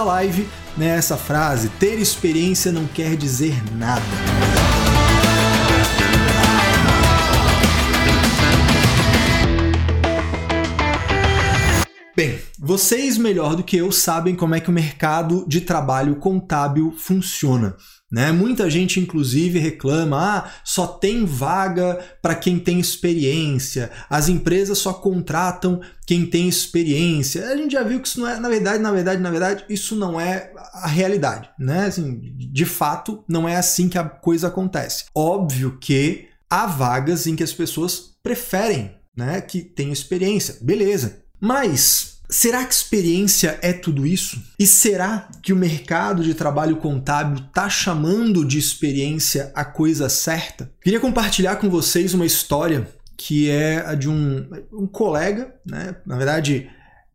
da live, né, essa frase: ter experiência não quer dizer nada. Bem, vocês melhor do que eu sabem como é que o mercado de trabalho contábil funciona. Né? Muita gente, inclusive, reclama: ah, só tem vaga para quem tem experiência, as empresas só contratam quem tem experiência. A gente já viu que isso não é, na verdade, na verdade, na verdade, isso não é a realidade. Né? Assim, de fato, não é assim que a coisa acontece. Óbvio que há vagas em que as pessoas preferem né, que tenham experiência, beleza. Mas Será que experiência é tudo isso? E será que o mercado de trabalho contábil está chamando de experiência a coisa certa? Queria compartilhar com vocês uma história que é a de um, um colega, né? na verdade,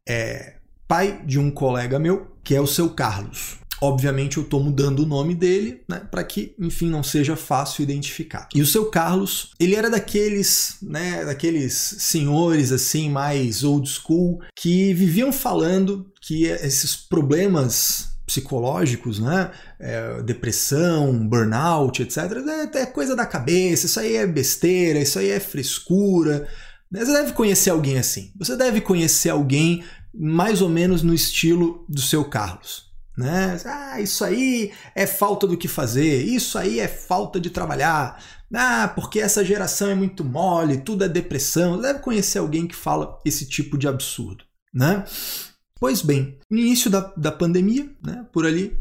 é pai de um colega meu, que é o seu Carlos. Obviamente eu estou mudando o nome dele, né, para que, enfim, não seja fácil identificar. E o seu Carlos, ele era daqueles, né, daqueles senhores assim mais old school que viviam falando que esses problemas psicológicos, né? É, depressão, burnout, etc. É, é, coisa da cabeça, isso aí é besteira, isso aí é frescura. Você deve conhecer alguém assim. Você deve conhecer alguém mais ou menos no estilo do seu Carlos. Né? Ah, isso aí é falta do que fazer, isso aí é falta de trabalhar. Ah, porque essa geração é muito mole, tudo é depressão. Deve conhecer alguém que fala esse tipo de absurdo, né? Pois bem, no início da, da pandemia, né, por ali,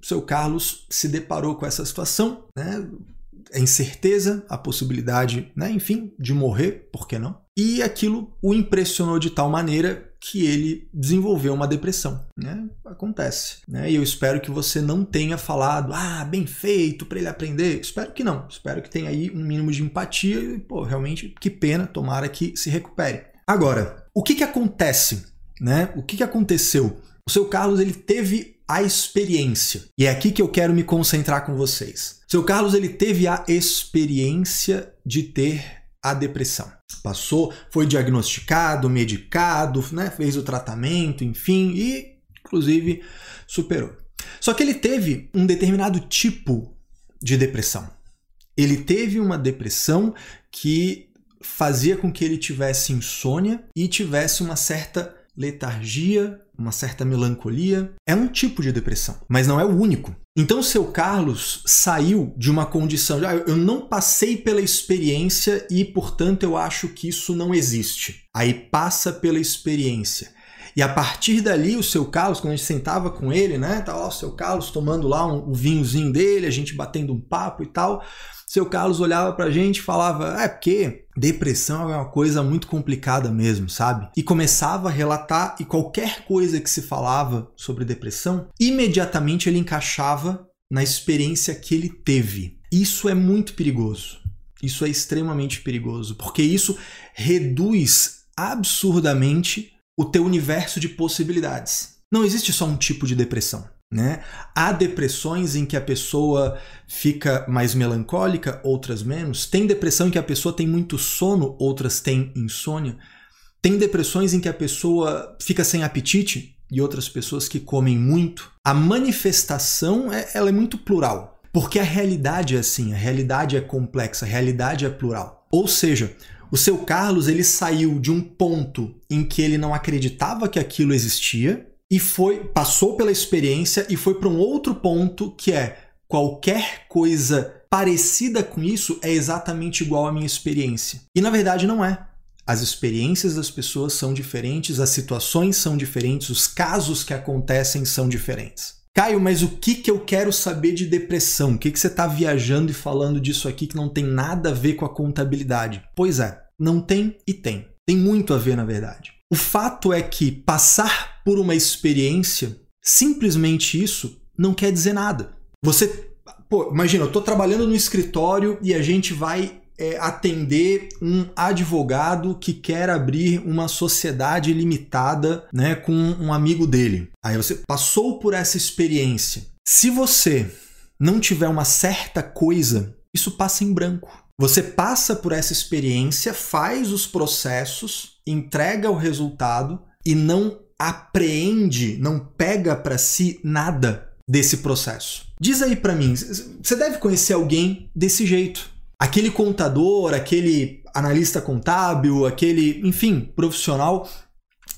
o seu Carlos se deparou com essa situação, né? A incerteza, a possibilidade, né, enfim, de morrer, por que não? E aquilo o impressionou de tal maneira que ele desenvolveu uma depressão. Né? Acontece. Né? E eu espero que você não tenha falado, ah, bem feito para ele aprender. Espero que não. Espero que tenha aí um mínimo de empatia e, pô, realmente, que pena, tomara que se recupere. Agora, o que, que acontece? Né? O que, que aconteceu? O seu Carlos ele teve a experiência. E é aqui que eu quero me concentrar com vocês. O seu Carlos ele teve a experiência de ter a depressão. Passou, foi diagnosticado, medicado, né, fez o tratamento, enfim, e inclusive superou. Só que ele teve um determinado tipo de depressão. Ele teve uma depressão que fazia com que ele tivesse insônia e tivesse uma certa letargia, uma certa melancolia. É um tipo de depressão, mas não é o único. Então, o seu Carlos saiu de uma condição de ah, eu não passei pela experiência e, portanto, eu acho que isso não existe. Aí passa pela experiência. E a partir dali, o seu Carlos, quando a gente sentava com ele, né? Tava lá o seu Carlos tomando lá um, um vinhozinho dele, a gente batendo um papo e tal. Seu Carlos olhava pra gente e falava: É porque depressão é uma coisa muito complicada mesmo, sabe? E começava a relatar, e qualquer coisa que se falava sobre depressão, imediatamente ele encaixava na experiência que ele teve. Isso é muito perigoso. Isso é extremamente perigoso, porque isso reduz absurdamente o teu universo de possibilidades. Não existe só um tipo de depressão. Né? Há depressões em que a pessoa fica mais melancólica, outras menos. Tem depressão em que a pessoa tem muito sono, outras têm insônia. Tem depressões em que a pessoa fica sem apetite e outras pessoas que comem muito. A manifestação é, ela é muito plural, porque a realidade é assim, a realidade é complexa, a realidade é plural. Ou seja, o seu Carlos ele saiu de um ponto em que ele não acreditava que aquilo existia e foi passou pela experiência e foi para um outro ponto que é qualquer coisa parecida com isso é exatamente igual à minha experiência. E na verdade não é. As experiências das pessoas são diferentes, as situações são diferentes, os casos que acontecem são diferentes. Caio, mas o que, que eu quero saber de depressão? O que, que você está viajando e falando disso aqui que não tem nada a ver com a contabilidade? Pois é, não tem e tem. Tem muito a ver, na verdade. O fato é que passar por uma experiência, simplesmente isso, não quer dizer nada. Você, pô, imagina, eu estou trabalhando no escritório e a gente vai é, atender um advogado que quer abrir uma sociedade limitada né, com um amigo dele. Aí você passou por essa experiência. Se você não tiver uma certa coisa, isso passa em branco. Você passa por essa experiência, faz os processos, entrega o resultado e não apreende, não pega para si nada desse processo. Diz aí para mim, você deve conhecer alguém desse jeito. Aquele contador, aquele analista contábil, aquele, enfim, profissional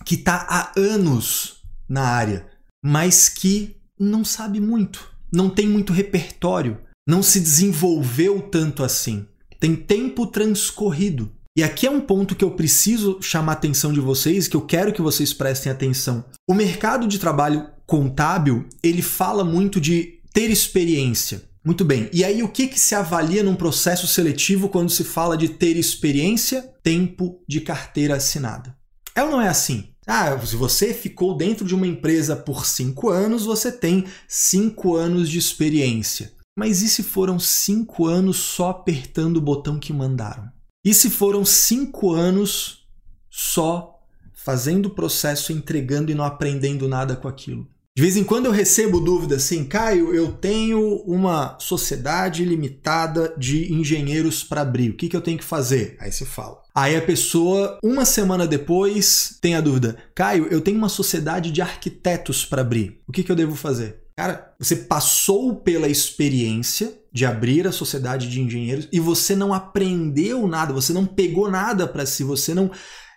que está há anos na área, mas que não sabe muito, não tem muito repertório, não se desenvolveu tanto assim. Tem tempo transcorrido. E aqui é um ponto que eu preciso chamar a atenção de vocês, que eu quero que vocês prestem atenção. O mercado de trabalho contábil, ele fala muito de ter experiência. Muito bem. E aí o que, que se avalia num processo seletivo quando se fala de ter experiência? Tempo de carteira assinada. É ou não é assim? Ah, se você ficou dentro de uma empresa por cinco anos, você tem cinco anos de experiência. Mas e se foram cinco anos só apertando o botão que mandaram? E se foram cinco anos só fazendo o processo, entregando e não aprendendo nada com aquilo? De vez em quando eu recebo dúvida assim, Caio, eu tenho uma sociedade limitada de engenheiros para abrir. O que, que eu tenho que fazer? Aí você fala. Aí a pessoa, uma semana depois, tem a dúvida: Caio, eu tenho uma sociedade de arquitetos para abrir. O que, que eu devo fazer? Cara, você passou pela experiência de abrir a sociedade de engenheiros e você não aprendeu nada, você não pegou nada para si, você não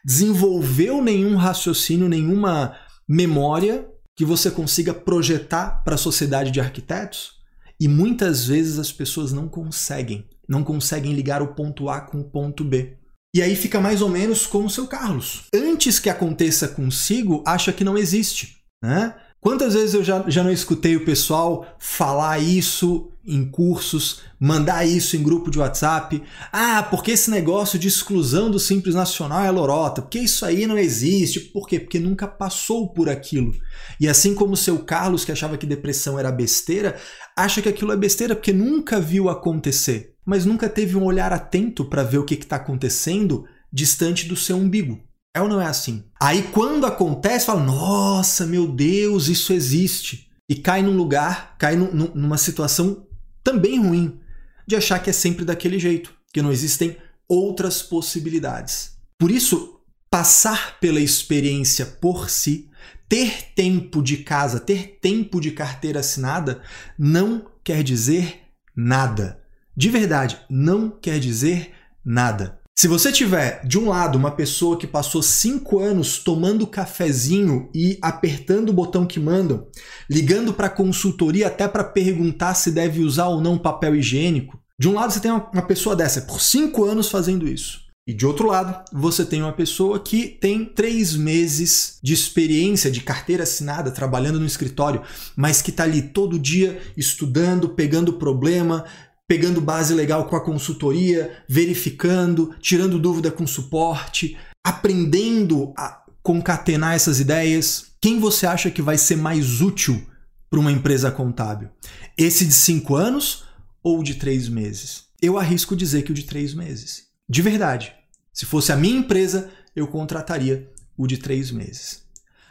desenvolveu nenhum raciocínio, nenhuma memória que você consiga projetar para a sociedade de arquitetos. E muitas vezes as pessoas não conseguem, não conseguem ligar o ponto A com o ponto B. E aí fica mais ou menos como o seu Carlos. Antes que aconteça consigo, acha que não existe. Né? Quantas vezes eu já, já não escutei o pessoal falar isso em cursos, mandar isso em grupo de WhatsApp? Ah, porque esse negócio de exclusão do Simples Nacional é lorota, porque isso aí não existe. Por quê? Porque nunca passou por aquilo. E assim como o seu Carlos, que achava que depressão era besteira, acha que aquilo é besteira porque nunca viu acontecer, mas nunca teve um olhar atento para ver o que está acontecendo distante do seu umbigo. É ou não é assim? Aí quando acontece, fala: nossa, meu Deus, isso existe. E cai num lugar, cai num, numa situação também ruim, de achar que é sempre daquele jeito, que não existem outras possibilidades. Por isso, passar pela experiência por si, ter tempo de casa, ter tempo de carteira assinada, não quer dizer nada. De verdade, não quer dizer nada. Se você tiver, de um lado, uma pessoa que passou cinco anos tomando cafezinho e apertando o botão que mandam, ligando para consultoria até para perguntar se deve usar ou não papel higiênico, de um lado você tem uma pessoa dessa por cinco anos fazendo isso. E de outro lado, você tem uma pessoa que tem três meses de experiência de carteira assinada, trabalhando no escritório, mas que está ali todo dia estudando, pegando problema, pegando base legal com a consultoria, verificando, tirando dúvida com suporte, aprendendo a concatenar essas ideias. Quem você acha que vai ser mais útil para uma empresa contábil? Esse de cinco anos ou de três meses? Eu arrisco dizer que o de três meses. De verdade. Se fosse a minha empresa, eu contrataria o de três meses.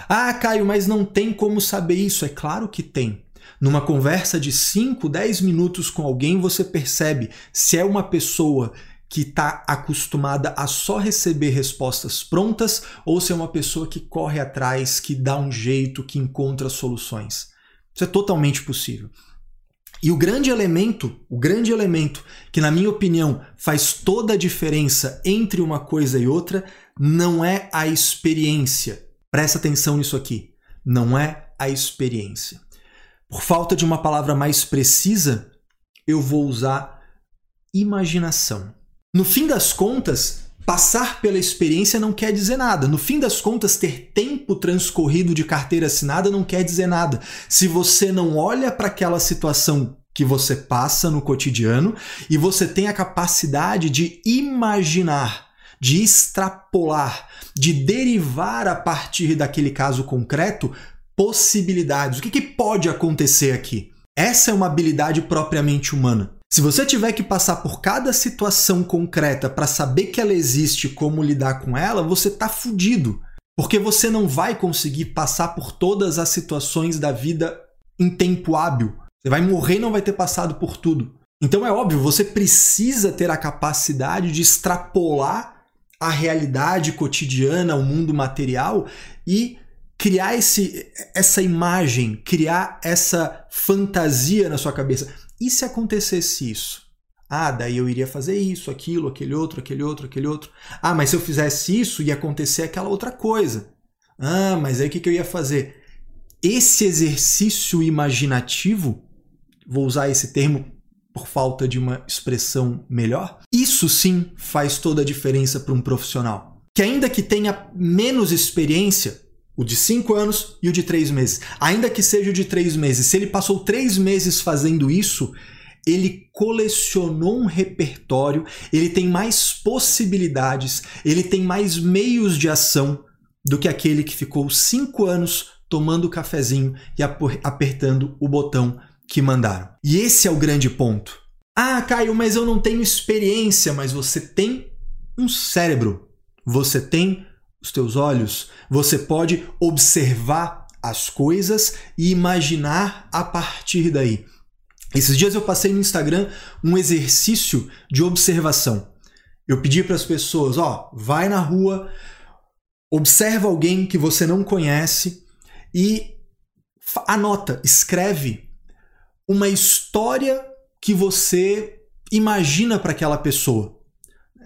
Ah, Caio, mas não tem como saber isso. É claro que tem. Numa conversa de 5, 10 minutos com alguém, você percebe se é uma pessoa que está acostumada a só receber respostas prontas ou se é uma pessoa que corre atrás, que dá um jeito, que encontra soluções. Isso é totalmente possível. E o grande elemento, o grande elemento que na minha opinião faz toda a diferença entre uma coisa e outra, não é a experiência. Presta atenção nisso aqui. Não é a experiência. Por falta de uma palavra mais precisa, eu vou usar imaginação. No fim das contas, passar pela experiência não quer dizer nada. No fim das contas, ter tempo transcorrido de carteira assinada não quer dizer nada. Se você não olha para aquela situação que você passa no cotidiano e você tem a capacidade de imaginar, de extrapolar, de derivar a partir daquele caso concreto possibilidades. O que, que pode acontecer aqui? Essa é uma habilidade propriamente humana. Se você tiver que passar por cada situação concreta para saber que ela existe e como lidar com ela, você está fudido. Porque você não vai conseguir passar por todas as situações da vida em tempo hábil. Você vai morrer e não vai ter passado por tudo. Então é óbvio, você precisa ter a capacidade de extrapolar a realidade cotidiana, o mundo material e criar esse, essa imagem, criar essa fantasia na sua cabeça. E se acontecesse isso? Ah, daí eu iria fazer isso, aquilo, aquele outro, aquele outro, aquele outro. Ah, mas se eu fizesse isso, ia acontecer aquela outra coisa. Ah, mas aí o que, que eu ia fazer? Esse exercício imaginativo, vou usar esse termo por falta de uma expressão melhor, isso sim faz toda a diferença para um profissional. Que ainda que tenha menos experiência, o de cinco anos e o de três meses, ainda que seja o de três meses, se ele passou três meses fazendo isso, ele colecionou um repertório, ele tem mais possibilidades, ele tem mais meios de ação do que aquele que ficou cinco anos tomando cafezinho e apertando o botão que mandaram. E esse é o grande ponto. Ah, Caio, mas eu não tenho experiência, mas você tem um cérebro, você tem os teus olhos, você pode observar as coisas e imaginar a partir daí. Esses dias eu passei no Instagram um exercício de observação. Eu pedi para as pessoas, ó, vai na rua, observa alguém que você não conhece e anota, escreve uma história que você imagina para aquela pessoa.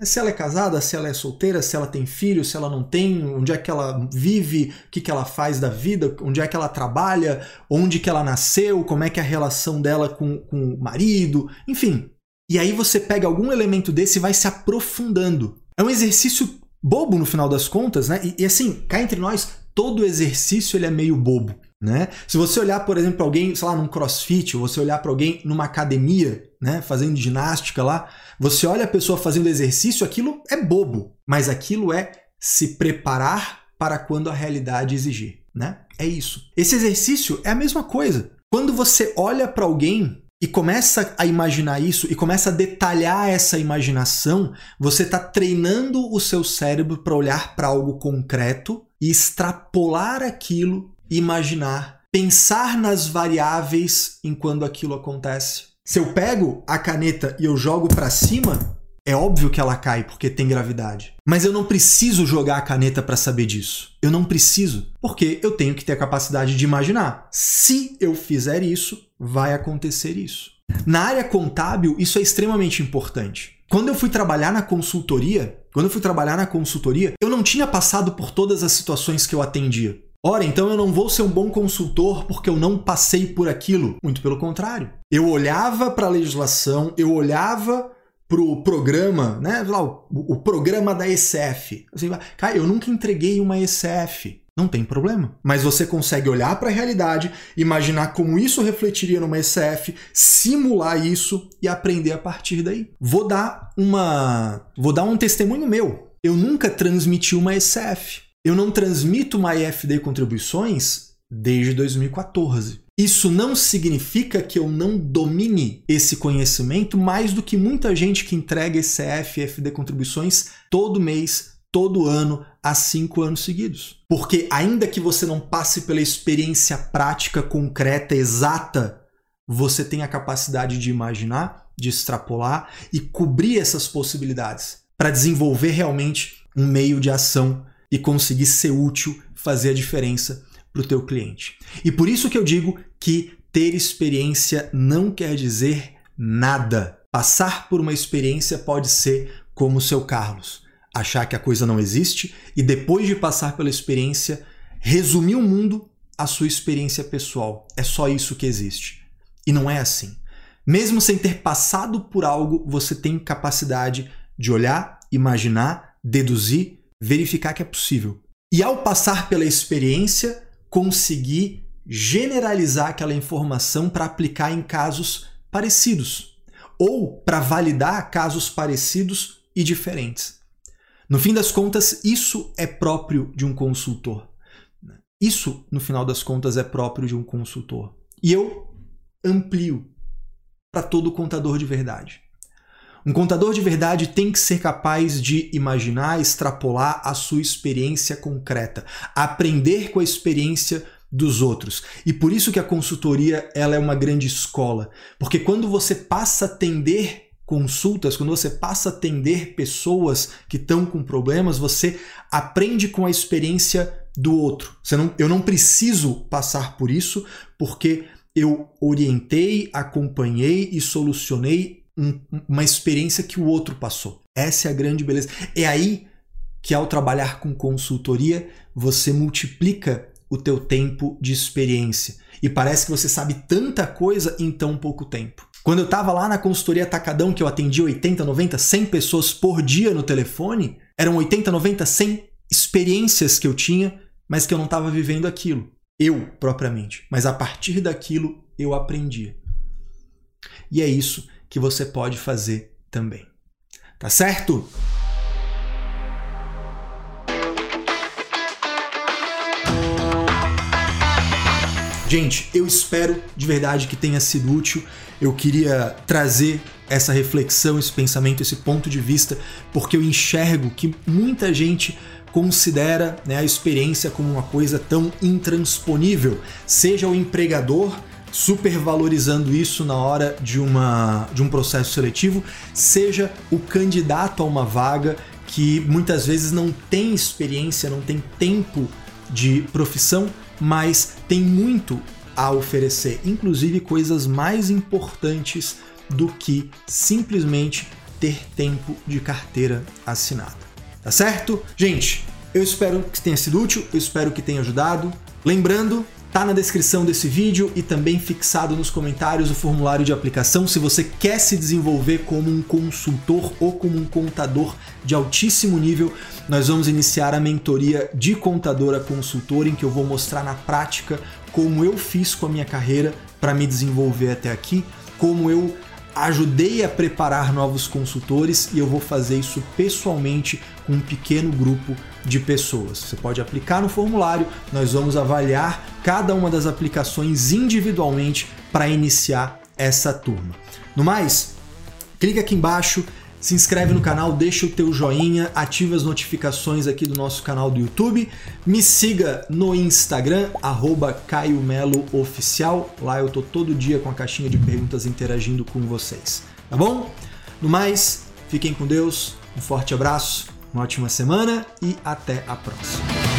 Se ela é casada, se ela é solteira, se ela tem filho, se ela não tem, onde é que ela vive, o que, que ela faz da vida, onde é que ela trabalha, onde que ela nasceu, como é que é a relação dela com, com o marido, enfim. E aí você pega algum elemento desse e vai se aprofundando. É um exercício bobo no final das contas, né? E, e assim, cá entre nós, todo exercício ele é meio bobo. Né? Se você olhar, por exemplo, para alguém, sei lá, num crossfit, ou você olhar para alguém numa academia, né, fazendo ginástica lá, você olha a pessoa fazendo exercício, aquilo é bobo, mas aquilo é se preparar para quando a realidade exigir, né? É isso. Esse exercício é a mesma coisa. Quando você olha para alguém e começa a imaginar isso e começa a detalhar essa imaginação, você está treinando o seu cérebro para olhar para algo concreto e extrapolar aquilo imaginar, pensar nas variáveis enquanto aquilo acontece. Se eu pego a caneta e eu jogo para cima, é óbvio que ela cai porque tem gravidade. Mas eu não preciso jogar a caneta para saber disso. Eu não preciso, porque eu tenho que ter a capacidade de imaginar. Se eu fizer isso, vai acontecer isso. Na área contábil, isso é extremamente importante. Quando eu fui trabalhar na consultoria, quando eu fui trabalhar na consultoria, eu não tinha passado por todas as situações que eu atendia. Ora, então eu não vou ser um bom consultor porque eu não passei por aquilo. Muito pelo contrário. Eu olhava para a legislação, eu olhava para o programa, né? O, o, programa da ECF. Assim, cara, eu nunca entreguei uma ECF. Não tem problema. Mas você consegue olhar para a realidade, imaginar como isso refletiria numa ECF, simular isso e aprender a partir daí. Vou dar uma, vou dar um testemunho meu. Eu nunca transmiti uma ECF. Eu não transmito uma IFD contribuições desde 2014. Isso não significa que eu não domine esse conhecimento mais do que muita gente que entrega ECF e FD contribuições todo mês, todo ano, há cinco anos seguidos. Porque ainda que você não passe pela experiência prática, concreta, exata, você tem a capacidade de imaginar, de extrapolar e cobrir essas possibilidades para desenvolver realmente um meio de ação e conseguir ser útil, fazer a diferença para o teu cliente. E por isso que eu digo que ter experiência não quer dizer nada. Passar por uma experiência pode ser como o seu Carlos, achar que a coisa não existe e depois de passar pela experiência, resumir o mundo à sua experiência pessoal. É só isso que existe. E não é assim. Mesmo sem ter passado por algo, você tem capacidade de olhar, imaginar, deduzir verificar que é possível. E ao passar pela experiência, conseguir generalizar aquela informação para aplicar em casos parecidos ou para validar casos parecidos e diferentes. No fim das contas, isso é próprio de um consultor. Isso, no final das contas, é próprio de um consultor. E eu amplio para todo contador de verdade. Um contador de verdade tem que ser capaz de imaginar, extrapolar a sua experiência concreta, aprender com a experiência dos outros. E por isso que a consultoria ela é uma grande escola, porque quando você passa a atender consultas, quando você passa a atender pessoas que estão com problemas, você aprende com a experiência do outro. Não, eu não preciso passar por isso porque eu orientei, acompanhei e solucionei um, uma experiência que o outro passou. Essa é a grande beleza. É aí que ao trabalhar com consultoria, você multiplica o teu tempo de experiência. E parece que você sabe tanta coisa em tão pouco tempo. Quando eu estava lá na consultoria Atacadão, que eu atendi 80, 90, 100 pessoas por dia no telefone, eram 80, 90, 100 experiências que eu tinha, mas que eu não estava vivendo aquilo. Eu, propriamente. Mas a partir daquilo, eu aprendi. E é isso que você pode fazer também. Tá certo? Gente, eu espero de verdade que tenha sido útil. Eu queria trazer essa reflexão, esse pensamento, esse ponto de vista, porque eu enxergo que muita gente considera né, a experiência como uma coisa tão intransponível, seja o empregador supervalorizando isso na hora de, uma, de um processo seletivo, seja o candidato a uma vaga que muitas vezes não tem experiência, não tem tempo de profissão, mas tem muito a oferecer, inclusive coisas mais importantes do que simplesmente ter tempo de carteira assinada. Tá certo? Gente, eu espero que tenha sido útil, eu espero que tenha ajudado. Lembrando, tá na descrição desse vídeo e também fixado nos comentários o formulário de aplicação se você quer se desenvolver como um consultor ou como um contador de altíssimo nível. Nós vamos iniciar a mentoria de contador a consultor em que eu vou mostrar na prática como eu fiz com a minha carreira para me desenvolver até aqui, como eu ajudei a preparar novos consultores e eu vou fazer isso pessoalmente com um pequeno grupo de pessoas. Você pode aplicar no formulário, nós vamos avaliar cada uma das aplicações individualmente para iniciar essa turma. No mais, clica aqui embaixo, se inscreve no canal, deixa o teu joinha, ativa as notificações aqui do nosso canal do YouTube, me siga no Instagram, arroba Caio Melo Oficial, lá eu tô todo dia com a caixinha de perguntas interagindo com vocês, tá bom? No mais, fiquem com Deus, um forte abraço, uma ótima semana e até a próxima.